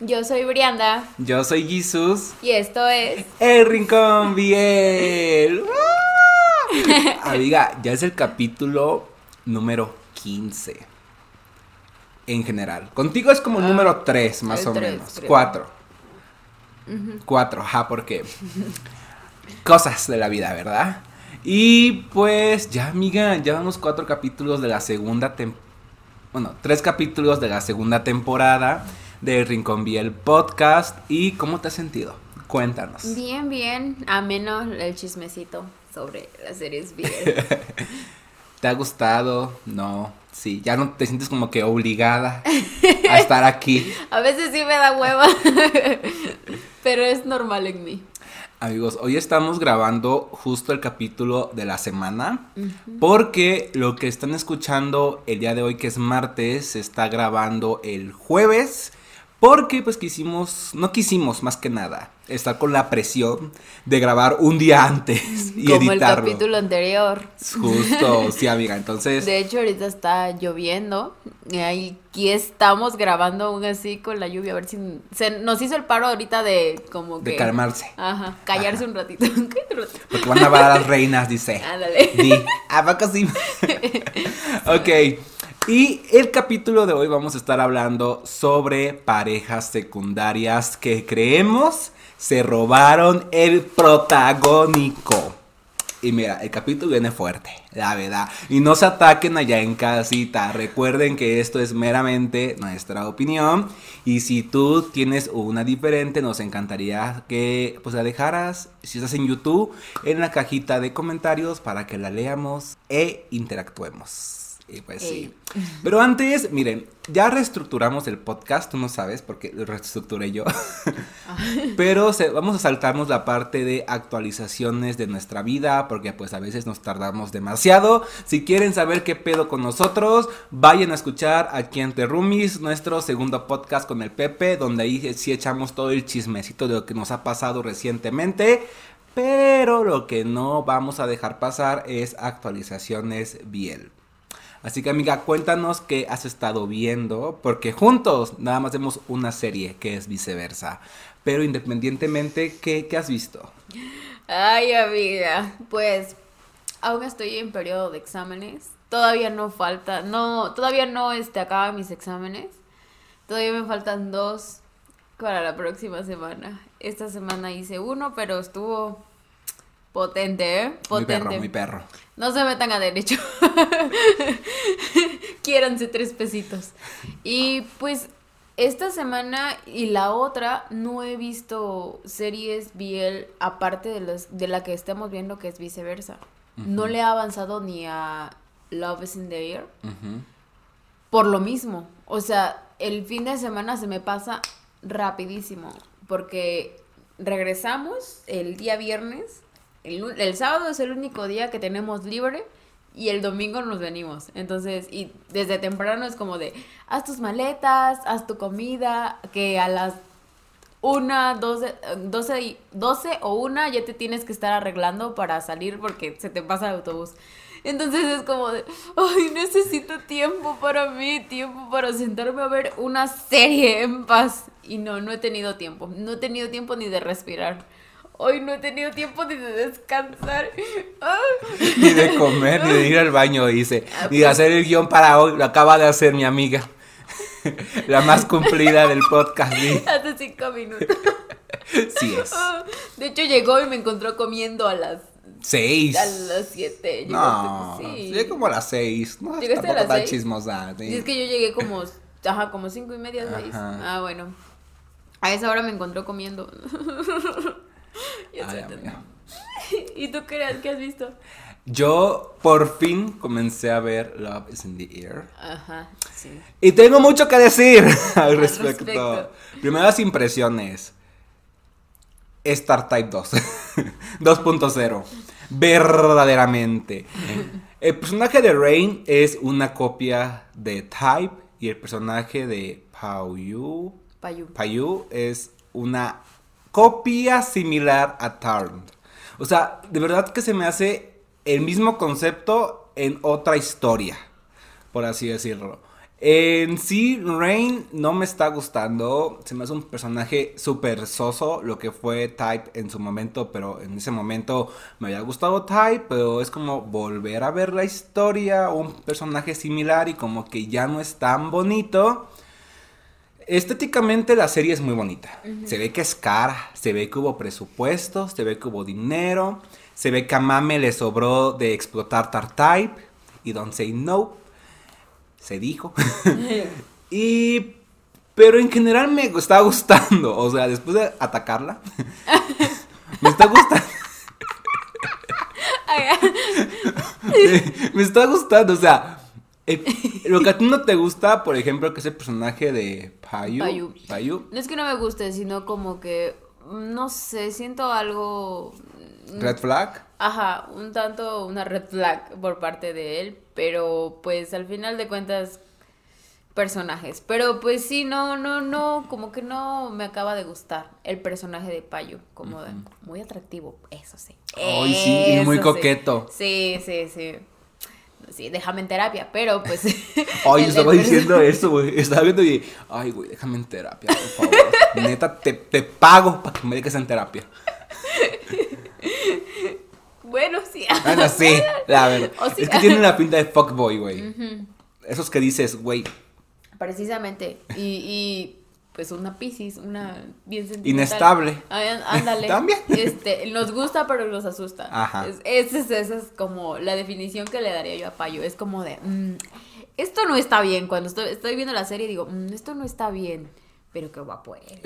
Yo soy Brianda. Yo soy Jesus. Y esto es. El Rincón Biel. Amiga, ya es el capítulo número 15. En general. Contigo es como el Ah, número 3, más el o menos. creo. 4. 4, ajá, porque. Cosas de la vida, ¿verdad? Y pues ya, amiga, ya vamos cuatro capítulos de la segunda temporada. Bueno, tres capítulos de la segunda temporada de Rincón Biel Podcast. ¿Y cómo te has sentido? Cuéntanos. Bien, bien. Ameno el chismecito sobre las series bien. ¿Te ha gustado? No. Sí, ya no te sientes como que obligada a estar aquí. A veces sí me da hueva. Pero es normal en mí. Amigos, hoy estamos grabando justo el capítulo de la semana porque lo que están escuchando el día de hoy que es martes se está grabando el jueves porque pues quisimos, no quisimos más que nada estar con la presión de grabar un día antes y Como editarlo. el capítulo anterior. Justo, sí amiga, entonces De hecho, ahorita está lloviendo. Y aquí estamos grabando aún así con la lluvia. A ver si se nos hizo el paro ahorita de como que. de calmarse. Ajá, callarse un ratito. Cállate un ratito. Porque van a ver a las reinas, dice. Ándale. Di, ¿a poco sí? ok. Y el capítulo de hoy vamos a estar hablando sobre parejas secundarias que creemos se robaron el protagónico. Y mira, el capítulo viene fuerte, la verdad. Y no se ataquen allá en casita. Recuerden que esto es meramente nuestra opinión. Y si tú tienes una diferente, nos encantaría que pues la dejaras, si estás en YouTube, en la cajita de comentarios para que la leamos e interactuemos. Y pues sí. Pero antes, miren, ya reestructuramos el podcast, tú no sabes porque lo reestructuré yo. Pero se- vamos a saltarnos la parte de actualizaciones de nuestra vida, porque pues a veces nos tardamos demasiado. Si quieren saber qué pedo con nosotros, vayan a escuchar aquí en The Roomies, nuestro segundo podcast con el Pepe, donde ahí sí echamos todo el chismecito de lo que nos ha pasado recientemente. Pero lo que no vamos a dejar pasar es actualizaciones Biel. Así que amiga, cuéntanos qué has estado viendo, porque juntos nada más vemos una serie que es viceversa. Pero independientemente, ¿qué, qué has visto? Ay, amiga, pues aún estoy en periodo de exámenes. Todavía no falta, no, todavía no este, acaban mis exámenes. Todavía me faltan dos para la próxima semana. Esta semana hice uno, pero estuvo potente, ¿eh? Muy Potente. perro, muy perro. No se metan a derecho. Quiéranse tres pesitos. Y pues esta semana y la otra no he visto series Biel aparte de, los, de la que estamos viendo que es viceversa. No le he avanzado ni a Love is in the Air por lo mismo. O sea, el fin de semana se me pasa rapidísimo porque regresamos el día viernes. El, sábado es el único día que tenemos libre y el domingo nos venimos. Entonces, y desde temprano es como de, haz tus maletas, haz tu comida, que a las una, doce, doce, y- doce o una ya te tienes que estar arreglando para salir porque se te pasa el autobús. Entonces es como de, ay, necesito tiempo para mí, tiempo para sentarme a ver una serie en paz. Y no, no he tenido tiempo. No he tenido tiempo ni de respirar. Hoy no he tenido tiempo ni de descansar. Ah. Ni de comer, ni de ir al baño, dice. Ah, Ni de hacer el guion para hoy, lo acaba de hacer mi amiga. La más cumplida del podcast, ¿sí? Hace cinco minutos. Sí es. Ah. De hecho, llegó y me encontró comiendo a las, Seis. a las siete. No, sí. llegué como a las seis. No, ¿Llegaste a las seis? chismosa. sí. Y es que yo llegué como, ajá, como cinco y media, seis. Ajá. Ah, bueno. A esa hora me encontró comiendo. Ay. ¿Y tú qué, qué has visto? Yo por fin comencé a ver Love is in the Air. Ajá, sí. Y tengo mucho que decir al respecto. respecto. Primeras impresiones. Star Type 2. 2.0. Verdaderamente. El personaje de Rain es una copia de Type y el personaje de Pauyu, Payu. Payu es una copia similar a Tarn. O sea, de verdad que se me hace el mismo concepto en otra historia, por así decirlo. En sí, Rain no me está gustando. Se me hace un personaje súper soso, lo que fue Type en su momento, pero en ese momento me había gustado Type, pero es como volver a ver la historia, un personaje similar y como que ya no es tan bonito. Estéticamente la serie es muy bonita. Se ve que es cara, se ve que hubo presupuesto, se ve que hubo dinero, se ve que a Mame le sobró de explotar Type y Don't Say No se dijo. y pero en general me está gustando, o sea, después de atacarla, me está gustando. me, está gustando, o sea, eh, lo que a ti no te gusta, por ejemplo, que es el personaje de Payu. Payu. No es que no me guste, sino como que, no sé, siento algo... Red flag. Ajá, un tanto una red flag por parte de él, pero pues al final de cuentas personajes, pero pues sí, no, no, no, como que no me acaba de gustar el personaje de Payo, como de, muy atractivo, eso sí. Ay, sí, y muy coqueto. Sí, sí, sí. Sí, déjame en terapia, pero pues. Ay, yo estaba diciendo eso, güey. Estaba viendo y. Ay, güey, déjame en terapia, por favor. Neta, te, te pago para que me dejes en terapia. Bueno, sí. Bueno, sí, la verdad. Es que tiene una pinta de fuckboy, güey. Esos que dices, güey. Precisamente. Y, y pues una piscis, una bien sentimental. Inestable. Ándale. También. Este, nos gusta, pero nos asusta. Ajá. esa es, es, como la definición que le daría yo a Payo. Es como de, mm, esto no está bien. Cuando estoy, estoy viendo la serie digo, mm, esto no está bien pero qué guapo es.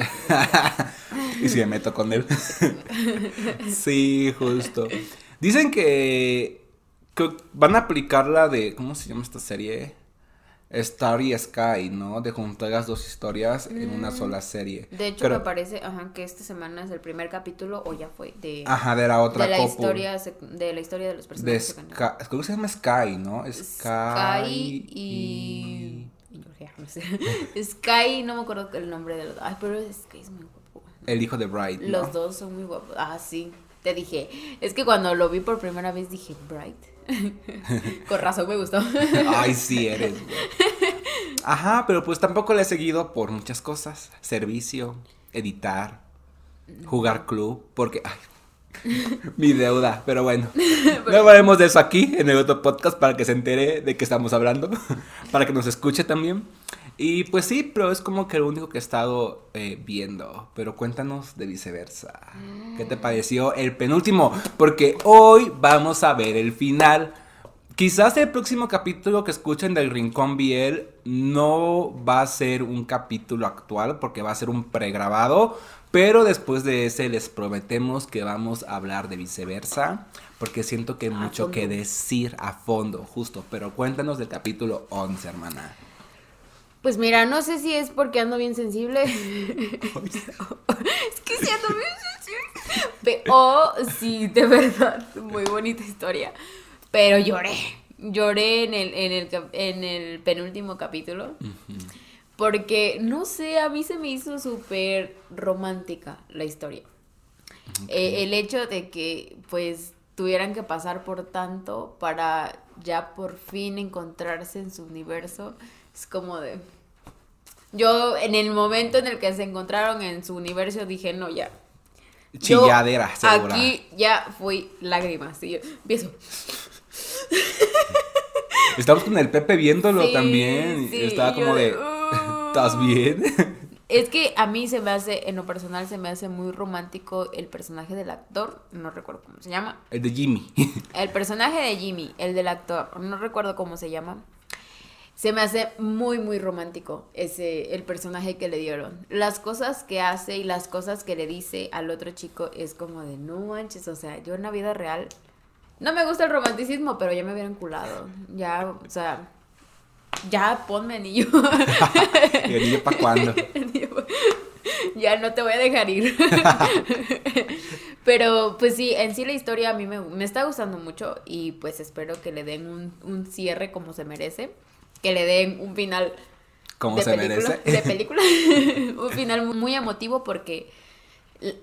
y si me meto con él. sí, justo. Dicen que, van a aplicar la de, ¿cómo se llama esta serie? Starry Sky, ¿no? De juntar las dos historias en una mm. sola serie. De hecho, me parece ajá, que esta semana es el primer capítulo, o ya fue, de... Ajá, de la otra De la, historia, de la historia de los personajes. De creo que se llama Sky, ¿no? Sky, y... Sky, no me acuerdo el nombre de los... Ay, pero Sky es muy guapo. El hijo de Bright, ¿no? Los dos son muy guapos. Ah, sí te dije, es que cuando lo vi por primera vez dije, Bright. Con razón me gustó. Ay, sí eres. Ajá, pero pues tampoco le he seguido por muchas cosas. Servicio, editar, jugar club, porque... Ay, mi deuda, pero bueno. No hablaremos de eso aquí en el otro podcast para que se entere de qué estamos hablando, para que nos escuche también. Y pues sí, pero es como que lo único que he estado eh, viendo. Pero cuéntanos de viceversa. ¿Qué te pareció el penúltimo? Porque hoy vamos a ver el final. Quizás el próximo capítulo que escuchen del Rincón Biel no va a ser un capítulo actual porque va a ser un pregrabado. Pero después de ese les prometemos que vamos a hablar de viceversa. Porque siento que hay mucho que decir a fondo, justo. Pero cuéntanos del capítulo 11, hermana. Pues mira, no sé si es porque ando bien sensible. es que si ando bien sensible. O si de verdad, muy bonita historia. Pero lloré. Lloré en el, en el, en el penúltimo capítulo. Porque, no sé, a mí se me hizo súper romántica la historia. Eh, el hecho de que, pues, tuvieran que pasar por tanto para ya por fin encontrarse en su universo es como de... Yo en el momento en el que se encontraron en su universo dije, no, ya. Chilladera, segura. Aquí ya fui lágrimas. Y yo empiezo. Estamos con el Pepe viéndolo también. Estaba como de, ¿estás bien? Es que a mí se me hace, en lo personal, se me hace muy romántico el personaje del actor, no recuerdo cómo se llama. El de Jimmy. El personaje de Jimmy, el del actor, no recuerdo cómo se llama se me hace muy, muy romántico ese, el personaje que le dieron. Las cosas que hace y las cosas que le dice al otro chico es como de, no manches, o sea, yo en la vida real, no me gusta el romanticismo, pero ya me hubiera culado. Ya, o sea, ya ponme anillo. ¿Y anillo para cuándo? ya no te voy a dejar ir. Pero pues sí, en sí la historia a mí me, me, está gustando mucho y pues espero que le den un, un cierre como se merece que le den un final como se merece de película. Un final muy emotivo porque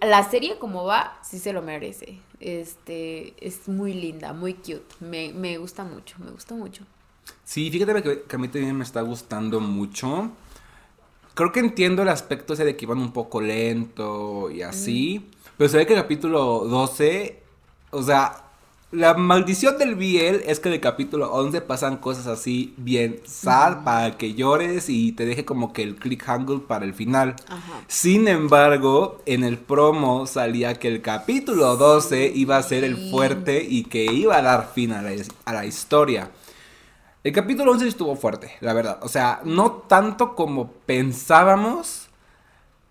la serie como va sí se lo merece. Este es muy linda muy cute. Me, me gusta mucho me gusta mucho. Sí, fíjate que, que a mí también me está gustando mucho. Creo que entiendo el aspecto ese de que iban un poco lento y así. Pero se ve que el capítulo 12, o sea, la maldición del BL es que en el capítulo 11 pasan cosas así bien sad para que llores y te deje como que el clickhangle para el final. Ajá. Sin embargo, en el promo salía que el capítulo 12 iba a ser el fuerte y que iba a dar fin a la, a la historia. El capítulo 11 estuvo fuerte, la verdad. O sea, no tanto como pensábamos,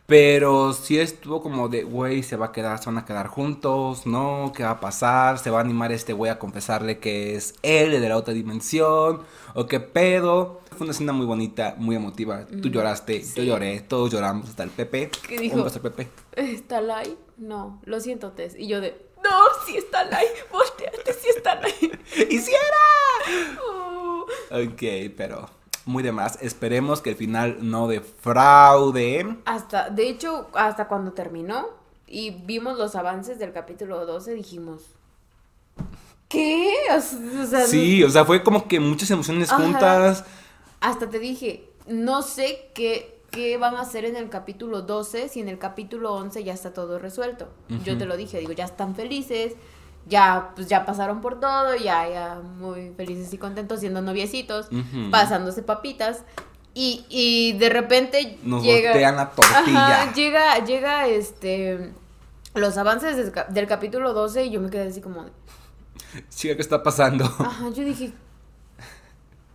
pero sí estuvo como de, güey, se va a quedar, se van a quedar juntos, ¿no? ¿Qué va a pasar? ¿Se va a animar este güey a confesarle que es él, el de la otra dimensión? ¿O qué pedo? Fue una escena muy bonita, muy emotiva. Tú lloraste, yo lloré, todos lloramos, hasta el Pepe. ¿Qué dijo? Al Pepe. ¿Está live? No, lo siento, Tess. Y yo de, no, sí está live, volteate, sí está live. ¡Hiciera! Oh. Ok, pero muy de más. Esperemos que el final no defraude. Hasta, de hecho, hasta cuando terminó y vimos los avances del capítulo 12, dijimos, ¿qué? O sea, Sí, o sea, fue como que muchas emociones Ajá. juntas. hasta te dije, no sé qué, qué van a hacer en el capítulo 12 si en el capítulo 11 ya está todo resuelto. Yo Ujú. te lo dije, digo, ya están felices, ya pues ya pasaron por todo, ya ya muy felices y contentos siendo noviecitos, pasándose papitas y, y de repente Nos llega voltean la tortilla. Ajá, llega llega este los avances del, ca- del capítulo 12 y yo me quedé así como Chica, ¿qué está pasando? Ajá, yo dije,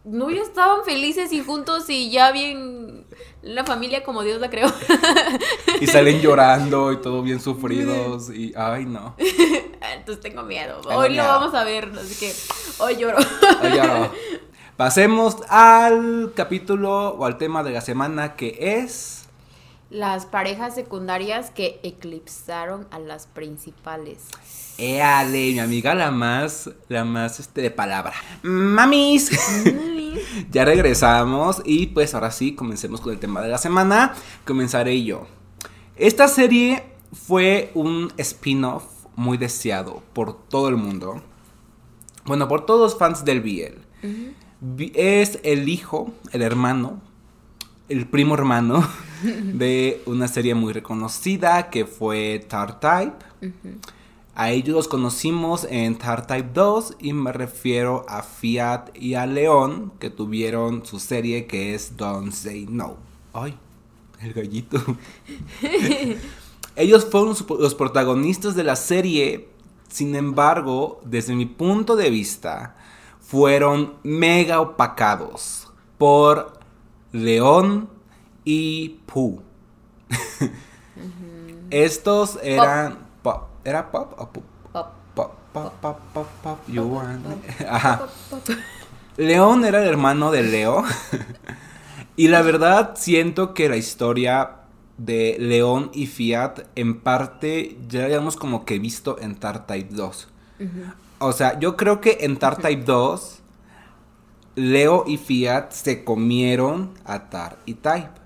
no ya estaban felices y juntos y ya bien la familia como Dios la creó. Y salen llorando y todo bien sufridos. Y, ay, no. Entonces tengo miedo. Tengo hoy miedo. lo vamos a ver, así que hoy lloro. Ya no. Pasemos al capítulo o al tema de la semana que es. Las parejas secundarias que eclipsaron a las principales. Éale, mi amiga la más, la más este de palabra. Mamis. ya regresamos y pues ahora sí, comencemos con el tema de la semana. Comenzaré yo. Esta serie fue un spin-off muy deseado por todo el mundo. Bueno, por todos los fans del BL. Vi- Es el hijo, el hermano, el primo hermano de una serie muy reconocida que fue Tar Type. A ellos los conocimos en Tar Type 2 y me refiero a Fiat y a León que tuvieron su serie que es Don't Say No. Ay, el gallito. ellos fueron los protagonistas de la serie, sin embargo, desde mi punto de vista, fueron mega opacados por León y Pooh. Estos eran pop. ¿Era pop o pop? Pop. Pop, pop, pop, pop, pop, you want it. Ajá. León era el hermano de Leo. y la verdad siento que la historia de León y Fiat en parte ya habíamos como que visto en Tar Type 2. O sea, yo creo que en Tar Type 2 Leo y Fiat se comieron a Tar y Type.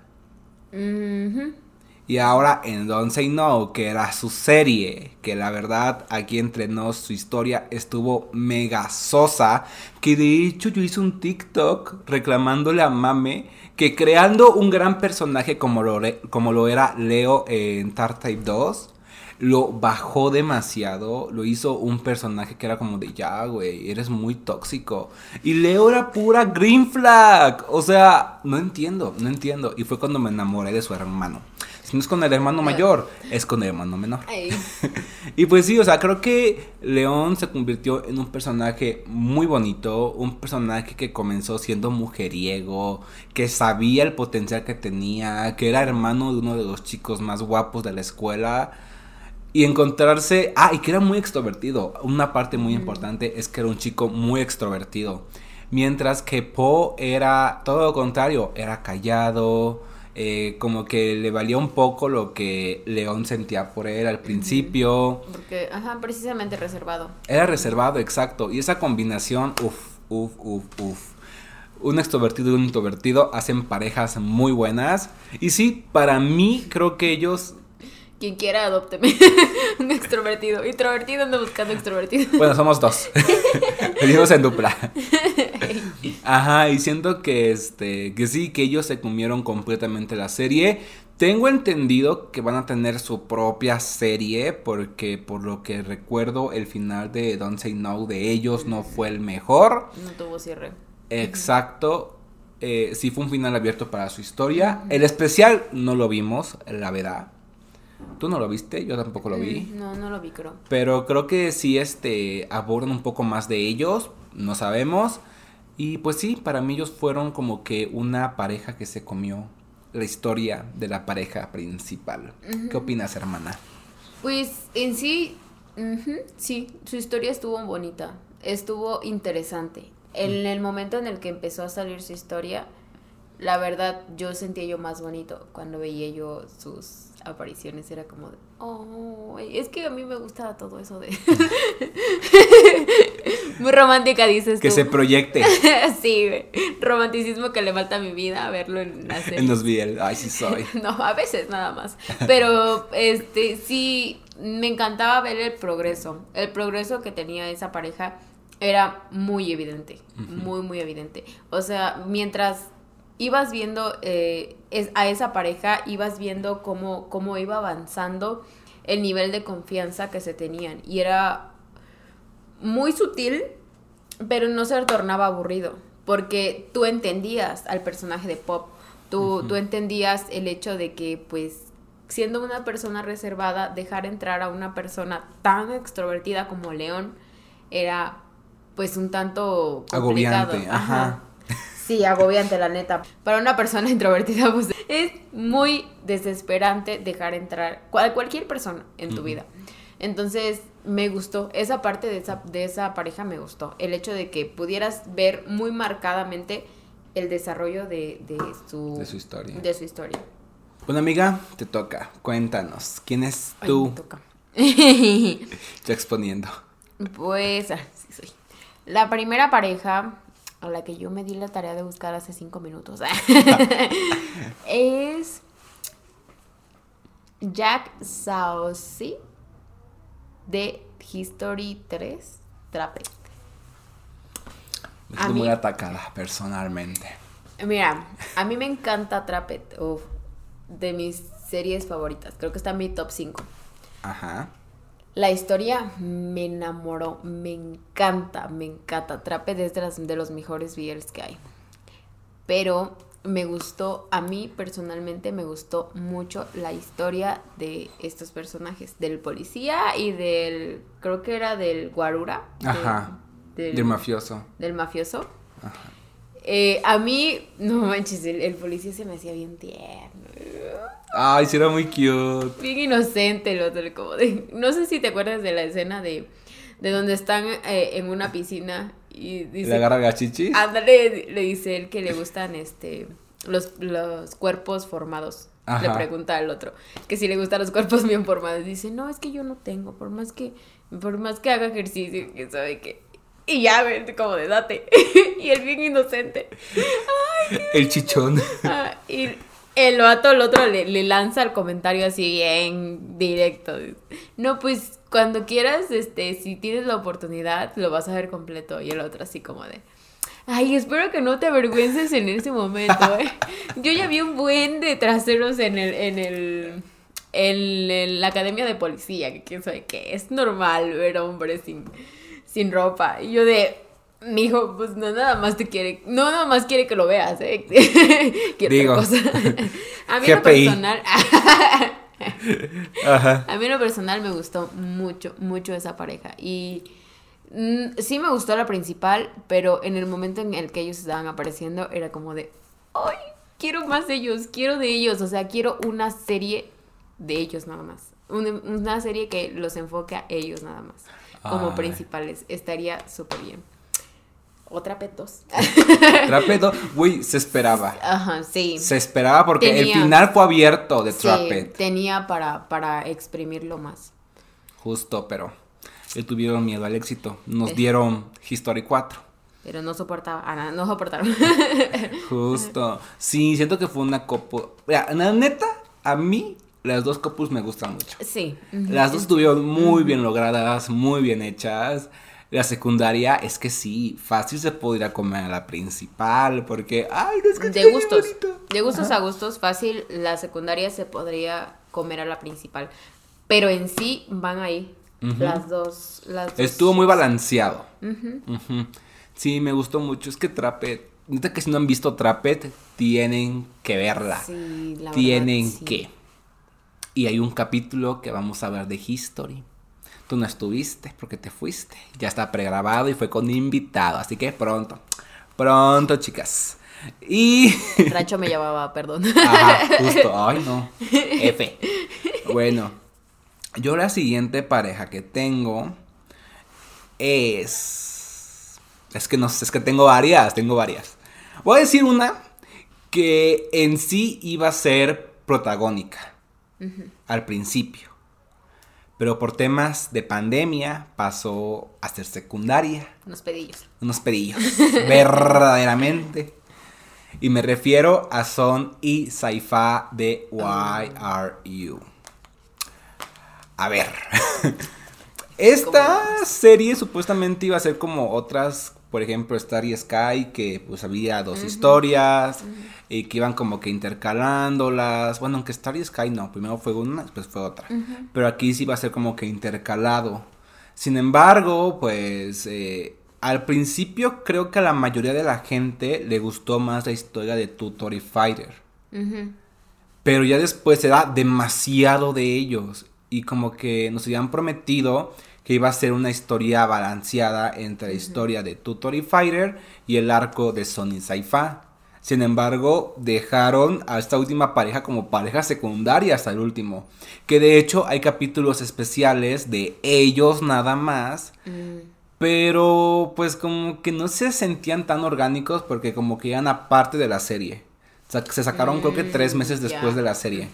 Y ahora en Don't Say No, que era su serie, que la verdad aquí entre nos su historia estuvo mega sosa, que de hecho yo hice un TikTok reclamándole a Mame que creando un gran personaje como lo, como lo era Leo en Tar Type 2, lo bajó demasiado, lo hizo un personaje que era como de ya, güey, eres muy tóxico. Y Leo era pura green flag, o sea, no entiendo, no entiendo. Y fue cuando me enamoré de su hermano. Si no es con el hermano mayor, es con el hermano menor. Y pues sí, o sea, creo que León se convirtió en un personaje muy bonito, un personaje que comenzó siendo mujeriego, que sabía el potencial que tenía, que era hermano de uno de los chicos más guapos de la escuela. Y encontrarse, ah, y que era muy extrovertido. Una parte muy importante es que era un chico muy extrovertido. Mientras que Poe era todo lo contrario, era callado, eh, como que le valía un poco lo que León sentía por él al principio. porque, ajá, precisamente reservado. Era reservado, exacto. Y esa combinación, uff, uff, uff, uff. Un extrovertido y un introvertido hacen parejas muy buenas. Y sí, para mí creo que ellos Quien quiera, adópteme. Un extrovertido. Introvertido ando buscando extrovertido. Bueno, somos dos. Venimos en dupla. Ajá, y siento que este, que sí, que ellos se comieron completamente la serie. Tengo entendido que van a tener su propia serie porque por lo que recuerdo el final de Don't Say No de ellos no fue el mejor. No tuvo cierre. Exacto. Eh, sí fue un final abierto para su historia. El especial no lo vimos, la verdad. ¿Tú no lo viste? Yo tampoco lo vi. Mm, No, no lo vi, creo. Pero creo que sí este abordan un poco más de ellos, no sabemos. Y pues sí, para mí ellos fueron como que una pareja que se comió la historia de la pareja principal. ¿Qué opinas, hermana? Pues en sí, sí, su historia estuvo bonita, estuvo interesante. En el momento en el que empezó a salir su historia, la verdad yo sentía yo más bonito cuando veía yo sus apariciones. Era como de, oh, es que a mí me gusta todo eso de... Muy romántica, dices Que tú. se proyecte sí, romanticismo que le falta a mi vida verlo en la serie. en los BL. Ay, sí soy. No, a veces nada más. Pero este sí me encantaba ver el progreso. El progreso que tenía esa pareja era muy evidente, muy muy evidente. O sea, mientras ibas viendo eh, es- a esa pareja, ibas viendo cómo, cómo iba avanzando el nivel de confianza que se tenían. Y era muy sutil, pero no se tornaba aburrido, porque tú entendías al personaje de Pop, tú, tú entendías el hecho de que, pues, siendo una persona reservada, dejar entrar a una persona tan extrovertida como León era, pues, un tanto complicado. Agobiante, ajá. Sí, agobiante, la neta. Para una persona introvertida, pues es muy desesperante dejar entrar cual- cualquier persona en tu vida. Entonces, me gustó. Esa parte de esa, de esa pareja me gustó. El hecho de que pudieras ver muy marcadamente el desarrollo de, de su, De su historia. de su historia. Bueno, amiga, te toca. Cuéntanos. ¿Quién es Ay, tú? me toca. Estoy exponiendo. Pues, sí soy. La primera pareja a la que yo me di la tarea de buscar hace cinco minutos es Jack Saucy de History 3 Trapped. Me A siento mí- muy atacada personalmente. Mira, a mí me encanta Trapped, de mis series favoritas. Creo que está en mi top 5. Ajá. La historia me enamoró, me encanta, me encanta. Trapped es de, las, de los mejores VRs que hay. Pero me gustó, a mí personalmente me gustó mucho la historia de estos personajes, del policía y del, creo que era del guarura. de- Ajá. Del mafioso. del mafioso. Eh, a mí, no manches, el, el policía se me hacía bien tierno. Ay, sí era muy cute. Bien inocente el otro, como de... No sé si te acuerdas de la escena de, de donde están eh, en una piscina y dice... Le agarra gachichis. Ándale, le dice él que le gustan este los, los cuerpos formados. Le pregunta al otro que si le gustan los cuerpos bien formados. Dice, no, es que yo no tengo, por más que, por más que haga ejercicio, que sabe que. Y ya, como de date. y él bien inocente. El chichón. Ah, y el vato, el otro, le, le lanza el comentario así bien directo. No, pues cuando quieras, este, si tienes la oportunidad, lo vas a ver completo. Y el otro así como de. Ay, espero que no te avergüences en ese momento, ¿eh? Yo ya vi un buen de traseros en el, en el, en, la academia de policía, que quién sabe qué. Es normal ver hombres sin, sin ropa. Y yo de, mijo, pues no nada más te quiere, no nada más quiere que lo veas, ¿eh? Digo. cosa. A mí en lo GPI. personal, Ajá. a mí lo personal me gustó mucho, mucho esa pareja. Y mm, sí me gustó la principal, pero en el momento en el que ellos estaban apareciendo era como de, ¡ay! Quiero más de ellos, quiero de ellos. O sea, quiero una serie de ellos nada más. Una, una serie que los enfoque a ellos nada más. Como Ay. principales. Estaría súper bien. Otra petos. Trapedo, güey, se esperaba. Ajá, sí. Se esperaba porque el final fue abierto de Sí, Trapped. tenía para, para exprimirlo más. Justo, pero le tuvieron miedo al éxito. Nos dieron History 4. Pero no soportaba, ah, no, no soportaron. Justo. Sí, siento que fue una copo. Mira, la neta, a mí las dos copus me gustan mucho. sí. Las dos estuvieron muy bien logradas, muy bien hechas. La secundaria es que sí, fácil se podría comer a la principal, porque, ay, no es que De gustos, de gustos a gustos, fácil, la secundaria se podría comer a la principal. Pero en sí van ahí las dos. Las dos. Estuvo muy balanceado. Sí, me gustó mucho. Es que Trapet, neta que si no han visto Trapet, tienen que verla. Sí, la tienen verdad, sí. que. Y hay un capítulo que vamos a ver de History. Tú no estuviste porque te fuiste. Ya está pregrabado y fue con invitado. Así que pronto. Pronto, chicas. Y. Rancho me llamaba, perdón. Ajá, justo. Ay, no. F. Bueno, yo la siguiente pareja que tengo es. Es que no sé, es que tengo varias, tengo varias. Voy a decir una que en sí iba a ser protagónica al principio. Pero por temas de pandemia pasó a ser secundaria Unos pedillos. unos pedillos, verdaderamente. Y me refiero a Son y Saifa de Why Are You. A ver. Esta serie supuestamente iba a ser como otras, por ejemplo, Starry Sky, que pues había dos historias y que iban como que intercalándolas. Bueno, aunque Starry Sky no, primero fue una, después fue otra. Pero aquí sí iba a ser como que intercalado. Sin embargo, pues eh, al principio creo que a la mayoría de la gente le gustó más la historia de Tutori Fighter. Ujú. Pero ya después era demasiado de ellos. Y como que nos habían prometido que iba a ser una historia balanceada entre la historia de Tutori Fighter y el arco de Sony Saifa. Sin embargo, dejaron a esta última pareja como pareja secundaria hasta el último. Que de hecho hay capítulos especiales de ellos nada más. Mm. Pero pues como que no se sentían tan orgánicos porque como que eran aparte de la serie. O sea, se sacaron creo que tres Mm, meses después de la serie.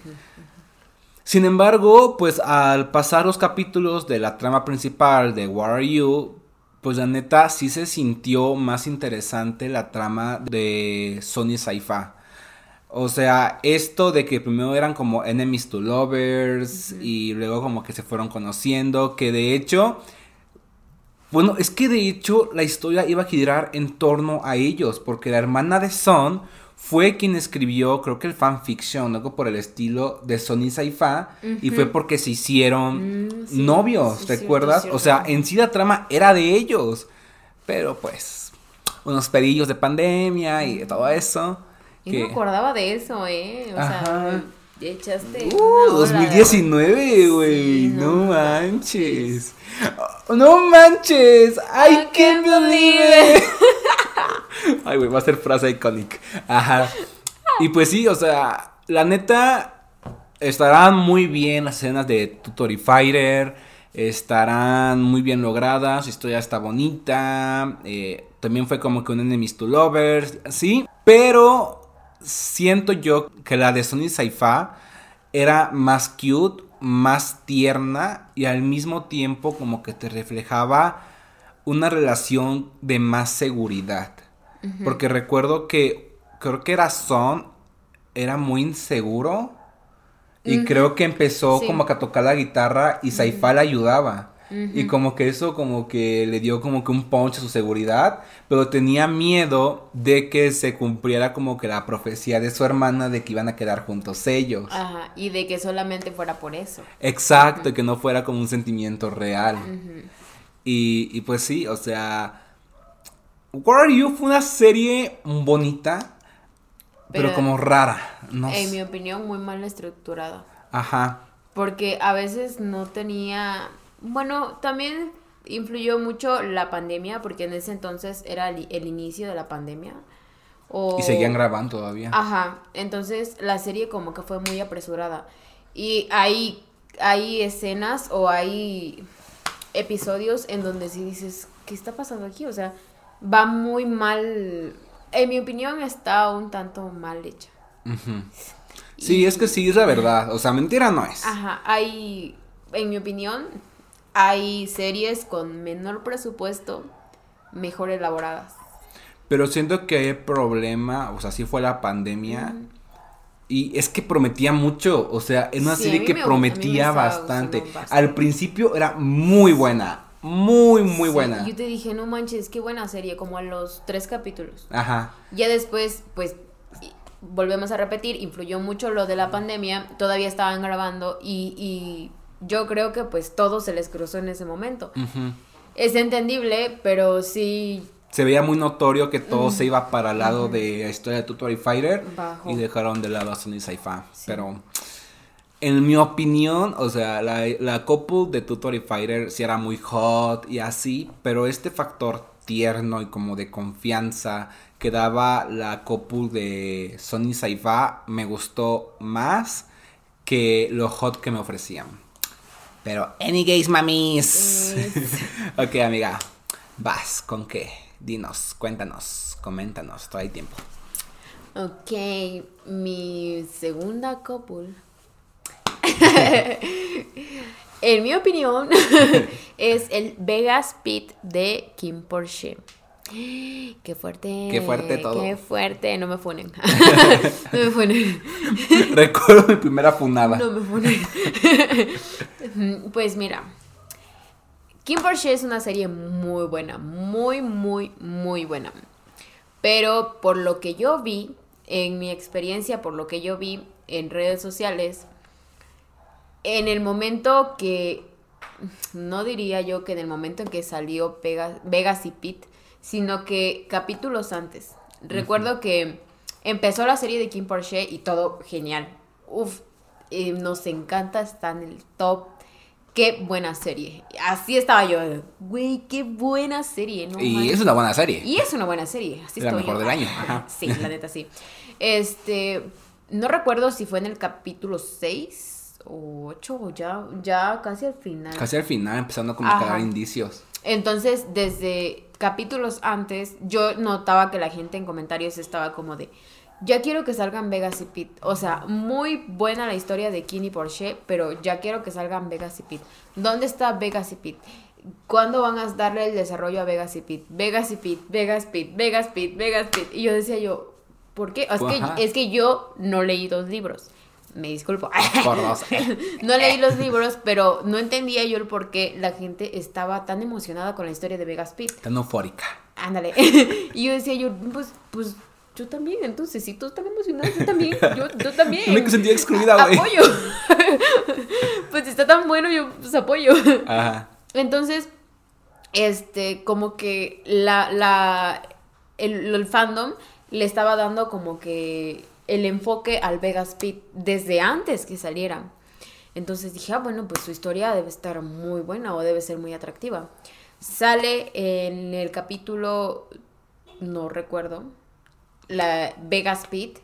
Sin embargo, pues al pasar los capítulos de la trama principal de What Are You, pues la neta sí se sintió más interesante la trama de Sony Saifa. O sea, esto de que primero eran como enemies to lovers y luego como que se fueron conociendo, que de hecho, bueno, es que de hecho la historia iba a girar en torno a ellos, porque la hermana de Son fue quien escribió, creo que el fanfiction, algo por el estilo de Sony Saifa, y fue porque se hicieron Mm, sí, novios, sí, cierto, ¿recuerdas? cierto. O sea, en sí la trama era de ellos, pero pues, unos pedillos de pandemia y todo eso. Y que- no me acordaba de eso, ¿eh? O Ajá. sea, echaste. Uh, una ola de- 2019, güey. Sí, no, no manches. Oh, No manches. Can't can't believe it. Ay, güey, va a ser frase icónica. Ajá. Y pues sí, o sea, la neta estarán muy bien las escenas de Tutori Fighter. Estarán muy bien logradas. Su historia está bonita. eh, también fue como que un Enemies to Lovers. Sí. Pero siento yo que la de Sony Saifa era más cute, más tierna y al mismo tiempo como que te reflejaba una relación de más seguridad. Porque recuerdo que creo que era Son, era muy inseguro y creo que empezó Sí. como que a tocar la guitarra y Saifa le ayudaba. Y como que eso como que le dio como que un punch a su seguridad, pero tenía miedo de que se cumpliera como que la profecía de su hermana de que iban a quedar juntos ellos. Ajá, y de que solamente fuera por eso. Exacto, y que no fuera como un sentimiento real. Y, y pues sí, o sea, What Are You fue una serie bonita, pero, Pero- como rara, no En sé. mi opinión, muy mal estructurada. Ajá. Porque a veces no tenía. Bueno, también influyó mucho la pandemia, porque en ese entonces era el, el inicio de la pandemia. O... Y seguían grabando todavía. Ajá, entonces la serie como que fue muy apresurada. Y hay, hay escenas o hay episodios en donde sí dices, ¿qué está pasando aquí? O sea, va muy mal. En mi opinión está un tanto mal hecha. Sí, es que sí, es la verdad. O sea, mentira no es. Ajá, hay, en mi opinión, hay series con menor presupuesto, mejor elaboradas. Pero siento que hay problema, o sea, sí fue la pandemia. Y es que prometía mucho, o sea, es una Sí, serie que prometía bastante. Al principio era muy buena, muy, muy Sí, buena. Yo te dije, no manches, qué buena serie, como a los tres capítulos. Ajá. Ya después, pues, y- volvemos a repetir, influyó mucho lo de la pandemia, todavía estaban grabando y, y yo creo que pues todo se les cruzó en ese momento. Es entendible, pero sí Se veía muy notorio que todo se iba para el lado de la historia de Tutorial Fighter Bajo. y dejaron de lado a Sony Sci-Fi. Pero en mi opinión, o sea, la, la couple de Tutorial Fighter sí era muy hot y así, pero este factor tierno y como de confianza que daba la couple de Sony Sci-Fi me gustó más que lo hot que me ofrecían. Pero, any gays, mamis. ok, amiga. Vas, ¿con qué? Dinos, cuéntanos, coméntanos, todo el tiempo. Ok, mi segunda couple. en mi opinión, es el Vegas Pit de Kim Porsche. Qué fuerte. Qué fuerte todo. Qué fuerte. No me funen. no me funen. Recuerdo mi primera funada. No me funen. pues mira. Kim Porsche es una serie muy buena. Muy, muy, muy buena. Pero por lo que yo vi, en mi experiencia, por lo que yo vi en redes sociales, en el momento que, no diría yo que en el momento en que salió Vegas y Pete, sino que capítulos antes. Recuerdo que empezó la serie de Kim Porsche y todo genial. Uf, eh, nos encanta, está en el top. Qué buena serie. Así estaba yo. Güey, qué buena serie. No y es una buena serie. Y es una buena serie. Así La estoy mejor yo. del año, ajá. Sí, la neta sí. Este, no recuerdo si fue en el capítulo 6 o 8 o ya, ya casi al final. Casi al final empezando como a dar indicios. Entonces, desde capítulos antes, yo notaba que la gente en comentarios estaba como de, ya quiero que salgan Vegas y Pete. O sea, muy buena la historia de Kim y Porsche, pero ya quiero que salgan Vegas y Pete. ¿Dónde está Vegas y Pete? ¿Cuándo van a darle el desarrollo a Vegas y Pete? Vegas y Pete, Vegas Pete, Vegas Pete, Vegas Pete. Y yo decía yo, ¿por qué? Es que, es que yo no leí dos libros. Me disculpo. Por dos. No leí los libros, pero no entendía yo el por qué la gente estaba tan emocionada con la historia de Vegas Pete. Tan eufórica. Ándale. y yo decía yo, pues, pues, yo también, entonces, si tú estás emocionada, yo también, yo, yo también. Me sentí excluida, güey. Apoyo. pues está tan bueno, yo pues apoyo. Ajá. Entonces, este, como que la, la, el, el fandom le estaba dando como que el enfoque al Vegas Pit desde antes que salieran. Entonces dije, ah, bueno, pues su historia debe estar muy buena o debe ser muy atractiva. Sale en el capítulo, no recuerdo, la Vegas Pit.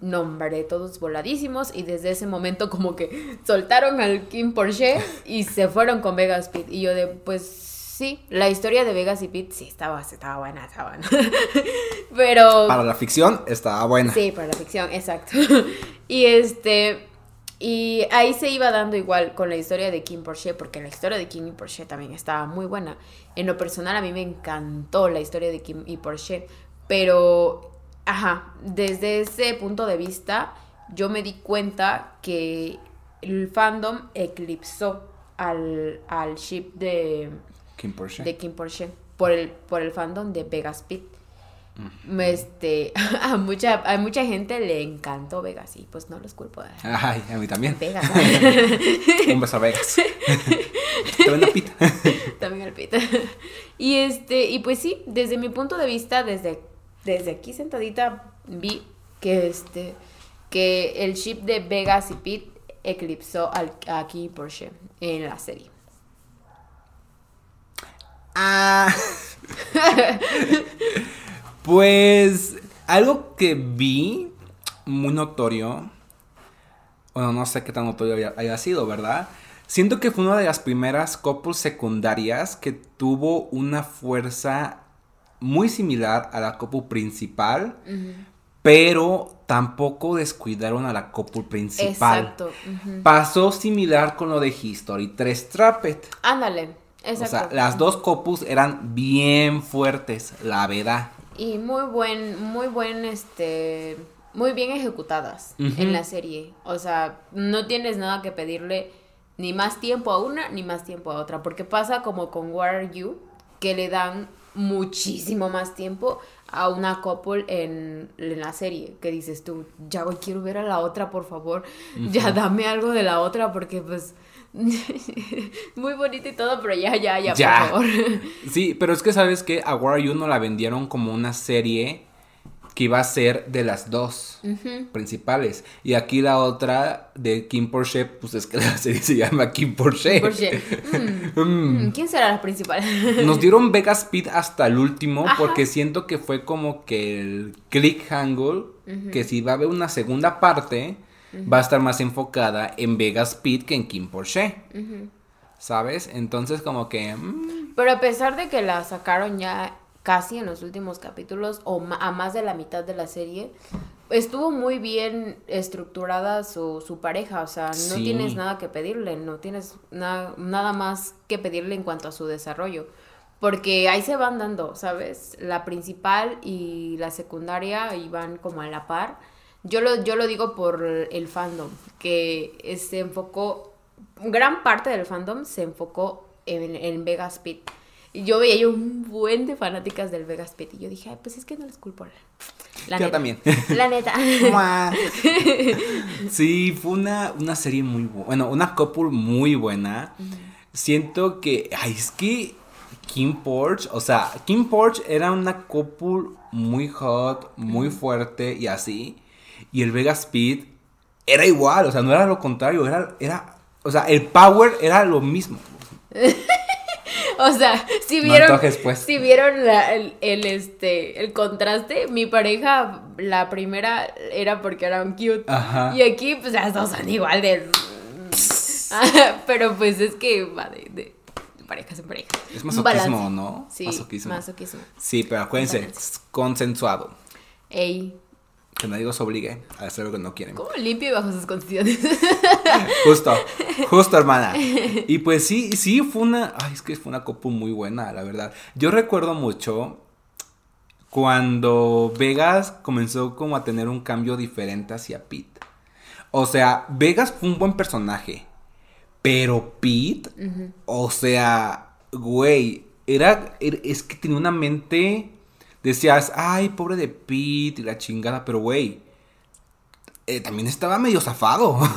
Nombre, todos voladísimos y desde ese momento como que soltaron al Kim Porsche y se fueron con Vegas Pit. Y yo de, pues sí, la historia de Vegas y Pit sí estaba, estaba buena, estaba buena. Pero... Para la ficción estaba buena. Sí, para la ficción, exacto. y este. Y ahí se iba dando igual con la historia de Kim Porsche, porque la historia de Kim y Porsche también estaba muy buena. En lo personal, a mí me encantó la historia de Kim y Porsche, pero, ajá, desde ese punto de vista, yo me di cuenta que el fandom eclipsó al, al ship de, Kim Porsche. de Kim Porsche por el, por el fandom de Vegas Pit. Este, a mucha, a mucha gente le encantó Vegas y pues no los culpo. Ay, a mí también. Vegas. Un beso a Vegas. Te vendo pita. También al Pit. Y este, y pues sí, desde mi punto de vista, desde, desde aquí sentadita, vi que este, que el ship de Vegas y Pit eclipsó al, a Kim Porsche en la serie. Ah. pues algo que vi muy notorio, bueno, no sé qué tan notorio haya, haya sido, ¿verdad? Siento que fue una de las primeras couples secundarias que tuvo una fuerza muy similar a la couple principal, pero tampoco descuidaron a la couple principal. Exacto. Pasó similar con lo de History 3 Trapped. Ándale. Exacto. O sea, las dos copus eran bien fuertes, la verdad. Y muy buen, muy buen, este, muy bien ejecutadas en la serie. O sea, no tienes nada que pedirle Ni más tiempo a una, ni más tiempo a otra. Porque pasa como con What Are You, que le dan muchísimo más tiempo a una couple en, en la serie. Que dices tú, ya voy, quiero ver a la otra, por favor. Ya dame algo de la otra, porque pues. Muy bonito y todo, pero ya, ya, ya, Ya. por favor. Sí, pero es que sabes que a War You no la vendieron como una serie que iba a ser de las dos principales. Y aquí la otra de Kim Porsche, pues es que la serie se llama Kim Porsche. Porque, mm, Mm. mm, ¿Quién será la principal? Nos dieron Vega Speed hasta el último Ajá. porque siento que fue como que el click angle, que si va a haber una segunda parte, va a estar más enfocada en Vega Speed que en Kim Porsche. ¿Sabes? Entonces como que... mm, Pero a pesar de que la sacaron ya casi en los últimos capítulos o a más de la mitad de la serie, estuvo muy bien estructurada su, su pareja. O sea, no Sí. tienes nada que pedirle, no tienes na- nada más que pedirle en cuanto a su desarrollo. Porque ahí se van dando, ¿sabes? La principal y la secundaria iban como a la par. Yo lo, yo lo digo por el fandom, que se enfocó, gran parte del fandom se enfocó en, en Vegas Speed. Y yo veía yo un buen de fanáticas del Vegas Speed y yo dije, ay, pues es que no les culpo. La, Yo neta. también. La neta. Sí, fue una, una serie muy buena. Bueno, una couple muy buena. Siento que. Ay, es que. Kim Porsche, o sea, Kim Porsche era una couple muy hot, muy fuerte y así. Y el Vega Speed era igual, o sea, no era lo contrario, era, era, o sea, el power era lo mismo. O sea, si No vieron, antojes, pues. si vieron la- el, el, este, el contraste, mi pareja, la primera era porque eran cute. Ajá. Y aquí, pues las dos son igual de... Pero pues es que va de, de parejas en pareja. Es masoquismo, balance. ¿no? Sí, Masoquismo. masoquismo. Sí, pero acuérdense, Balance. consensuado. Ey, Que nadie los obligue a hacer lo que no quieren. ¿cómo limpio y bajo sus condiciones? Justo, justo, hermana. Y pues sí, sí, fue una. Ay, es que fue una copa muy buena, la verdad. Yo recuerdo mucho cuando Vegas comenzó como a tener un cambio diferente hacia Pete. O sea, Vegas fue un buen personaje. Pero Pete, o sea, güey, era, era- es que tenía una mente. Decías, ay, pobre de Pete y la chingada, pero güey, eh, también estaba medio zafado.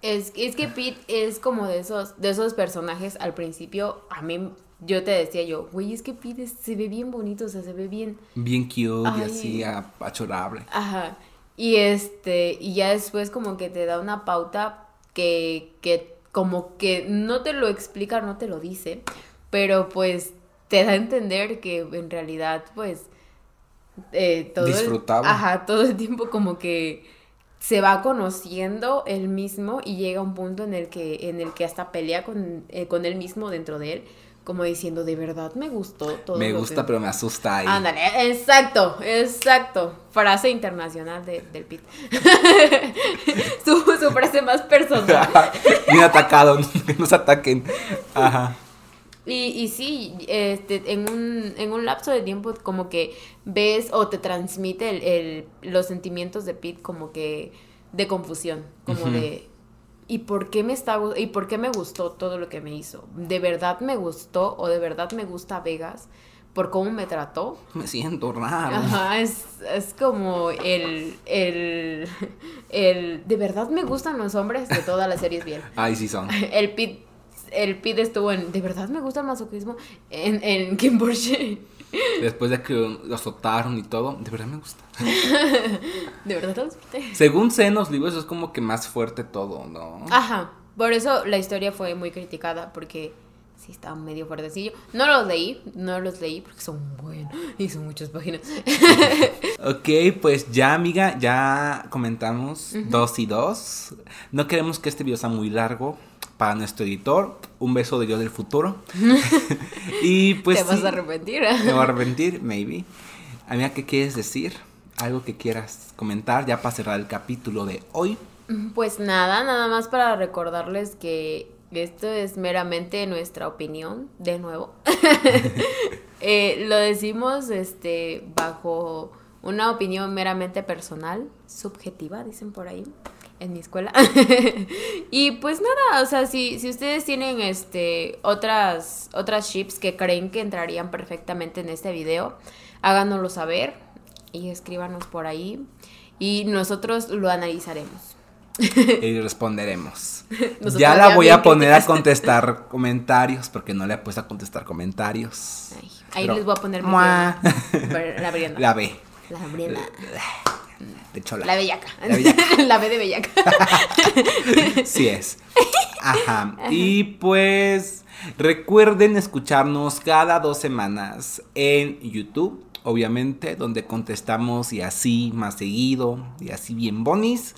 Es, es que Pete es como de esos, de esos personajes al principio, a mí, yo te decía yo, güey, es que Pete es- se ve bien bonito, o sea, se ve bien, Bien cute y así a- achorable. ajá, y este, y ya después como que te da una pauta que, que como que no te lo explica, no te lo dice, pero pues te da a entender que en realidad, pues, eh, todo el- ajá, todo el tiempo como que se va conociendo él mismo y llega un punto en el que en el que hasta pelea con, eh, con él mismo dentro de él como diciendo de verdad me gustó todo Me gusta, que-". pero me asusta ahí. ándale exacto exacto frase internacional de, del Pit su, su frase más personal Bien atacado, que nos ataquen. Ajá. Y, y sí, este, en, un, en un lapso de tiempo como que ves o te transmite el, el- los sentimientos de Pete como que de confusión, como de ¿y por qué me está y por qué me gustó todo lo que me hizo? ¿De verdad me gustó o de verdad me gusta Vegas por cómo me trató? Me siento raro. Ajá, es, es como el, el, el de verdad me gustan los hombres de todas las series bien. Ay, sí son. El Pit, el Pit estuvo en, de verdad me gusta el masoquismo en, en Kim Porsche. Después de que lo azotaron y todo, de verdad me gusta. De verdad lo disfruté. Según sé en los libros es como que más fuerte todo, ¿no? Ajá, por eso la historia fue muy criticada porque sí estaba medio fuertecillo. No los leí, no los leí porque son buenos y son muchas páginas. Ok, pues ya, amiga, ya comentamos dos y dos. No queremos que este video sea muy largo para nuestro editor. Un beso de yo del futuro. y pues. Te vas sí, a arrepentir. Me voy a arrepentir, maybe. Amiga, ¿qué quieres decir? Algo que quieras comentar ya para cerrar el capítulo de hoy. Pues nada, nada más para recordarles que esto es meramente nuestra opinión, de nuevo. Eh, lo decimos este, bajo una opinión meramente personal, subjetiva, dicen por ahí. En mi escuela. y pues nada, o sea, si, si ustedes tienen este otras otras chips que creen que entrarían perfectamente en este video, háganoslo saber y escríbanos por ahí y nosotros lo analizaremos. y responderemos. ya la voy a poner a contestar comentarios porque no le he puesto a contestar comentarios. ahí les voy a poner la Brianda. La B. La. De chola. La bellaca. La, B de bellaca. sí es. Ajá. Y pues recuerden escucharnos cada dos semanas en YouTube, obviamente, donde contestamos y así más seguido y así bien bonis.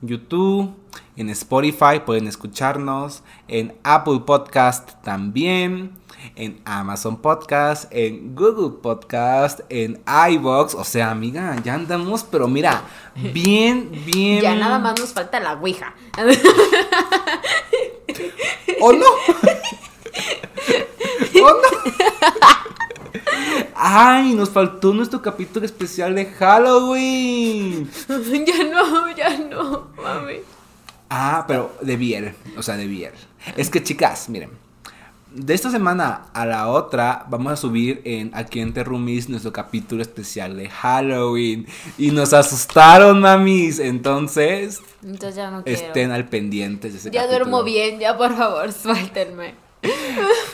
YouTube, en Spotify pueden escucharnos, en Apple Podcast también, en Amazon Podcast, en Google Podcast, en iBox, o sea, amiga, ya andamos, pero mira, bien, bien. Ya nada más nos falta la Ouija. ¿O no? ¿O no? ¡Ay! Nos faltó nuestro capítulo especial de Halloween. ya no, ya no, mami. Ah, pero de Biel. O sea, de Biel. Es que, chicas, miren. De esta semana a la otra vamos a subir en Aquí en Terrumis nuestro capítulo especial de Halloween. Y nos asustaron, mamis. Entonces, Entonces ya no estén al pendiente de ese Ya duermo bien, ya por favor, suéltenme.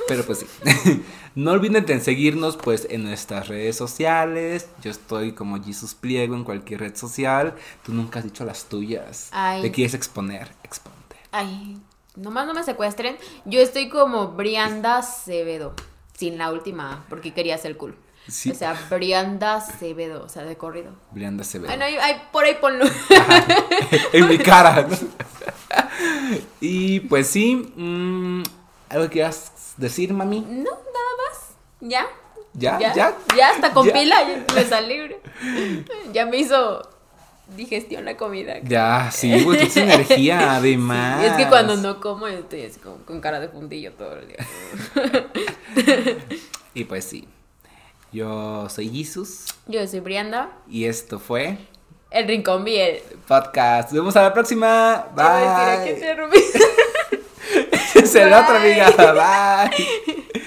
Pero pues sí. No olviden de seguirnos pues en nuestras redes sociales. Yo estoy como Jesus Pliego en cualquier red social. Tú nunca has dicho las tuyas. Te quieres exponer, exponte. Ay, nomás no me secuestren. Yo estoy como Brianda Cebedo. Sin la última, porque quería ser cool. Sí. O sea, Brianda Cebedo, o sea, de corrido. Brianda ay, por ahí ponlo. en mi cara. y pues sí, mmm, algo que quieras decir, mami. No, nada ya. Ya, ya. Ya, ya hasta con pila ya me salí. Ya me hizo digestión la comida. Ya, sí, güey, tienes energía, además. es que cuando no como, estoy así con cara de fundillo todo el día. y pues sí. Yo soy Jesus. Yo soy Brianda. Y esto fue. El Rincón Biel. Podcast. Nos vemos a la próxima. Bye. es el otro, amiga. Bye.